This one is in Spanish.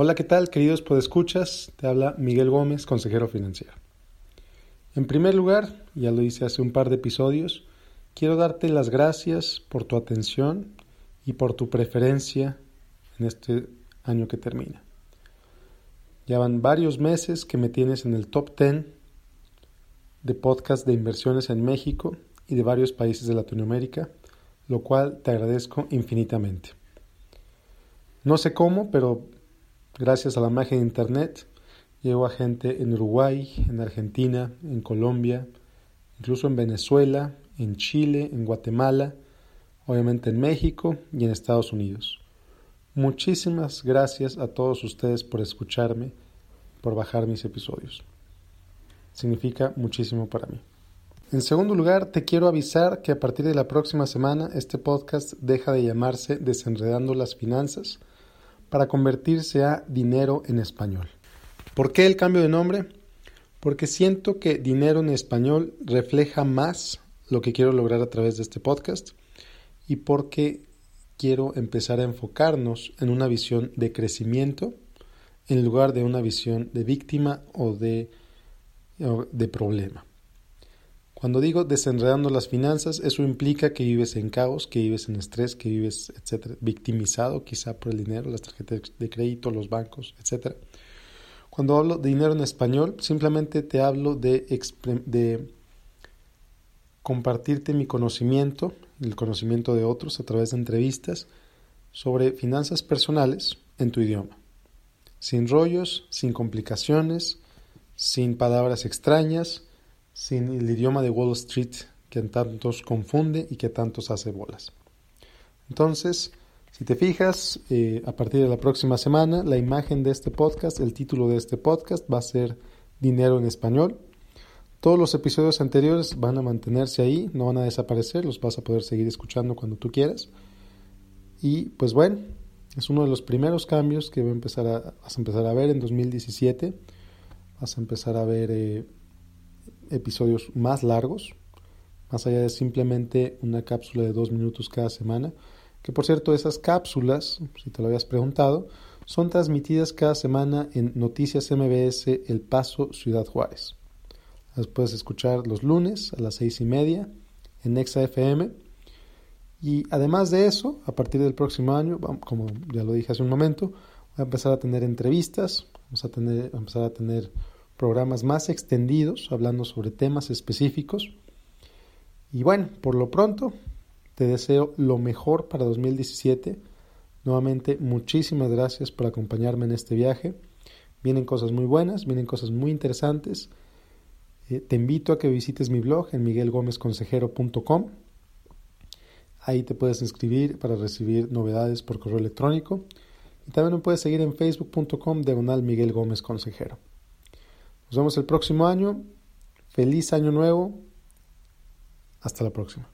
Hola, ¿qué tal, queridos podescuchas? Te habla Miguel Gómez, consejero financiero. En primer lugar, ya lo hice hace un par de episodios, quiero darte las gracias por tu atención y por tu preferencia en este año que termina. Ya van varios meses que me tienes en el top 10 de podcast de inversiones en México y de varios países de Latinoamérica, lo cual te agradezco infinitamente. No sé cómo, pero Gracias a la magia de Internet, llego a gente en Uruguay, en Argentina, en Colombia, incluso en Venezuela, en Chile, en Guatemala, obviamente en México y en Estados Unidos. Muchísimas gracias a todos ustedes por escucharme, por bajar mis episodios. Significa muchísimo para mí. En segundo lugar, te quiero avisar que a partir de la próxima semana este podcast deja de llamarse Desenredando las Finanzas para convertirse a dinero en español. ¿Por qué el cambio de nombre? Porque siento que dinero en español refleja más lo que quiero lograr a través de este podcast y porque quiero empezar a enfocarnos en una visión de crecimiento en lugar de una visión de víctima o de, problema. Cuando digo desenredando las finanzas, eso implica que vives en caos, que vives en estrés, que vives, etcétera, victimizado quizá por el dinero, las tarjetas de crédito, los bancos, etcétera. Cuando hablo de dinero en español, simplemente te hablo de, compartirte mi conocimiento, el conocimiento de otros a través de entrevistas sobre finanzas personales en tu idioma. Sin rollos, sin complicaciones, sin palabras extrañas, sin el idioma de Wall Street que tantos confunde y que tantos hace bolas. Entonces, si te fijas, eh, a partir de la próxima semana, la imagen de este podcast, el título de este podcast va a ser Dinero en Español. Todos los episodios anteriores van a mantenerse ahí, no van a desaparecer, los vas a poder seguir escuchando cuando tú quieras. Y pues bueno, es uno de los primeros cambios que a empezar a, vas a empezar a ver en 2017. Vas a empezar a ver eh, episodios más largos, más allá de simplemente una cápsula de dos minutos cada semana, que por cierto esas cápsulas, si te lo habías preguntado, son transmitidas cada semana en Noticias MBS El Paso Ciudad Juárez. Las puedes escuchar los lunes a las seis y media en Nexa FM. Y además de eso, a partir del próximo año, como ya lo dije hace un momento, voy a empezar a tener entrevistas, vamos a, tener, a empezar a tener programas más extendidos hablando sobre temas específicos. Y bueno, por lo pronto, te deseo lo mejor para 2017. Nuevamente, muchísimas gracias por acompañarme en este viaje. Vienen cosas muy buenas, vienen cosas muy interesantes. Eh, te invito a que visites mi blog en miguelgomezconsejero.com. Ahí te puedes inscribir para recibir novedades por correo electrónico. Y también me puedes seguir en facebook.com diagonal Miguel. Nos vemos el próximo año. Feliz año nuevo. Hasta la próxima.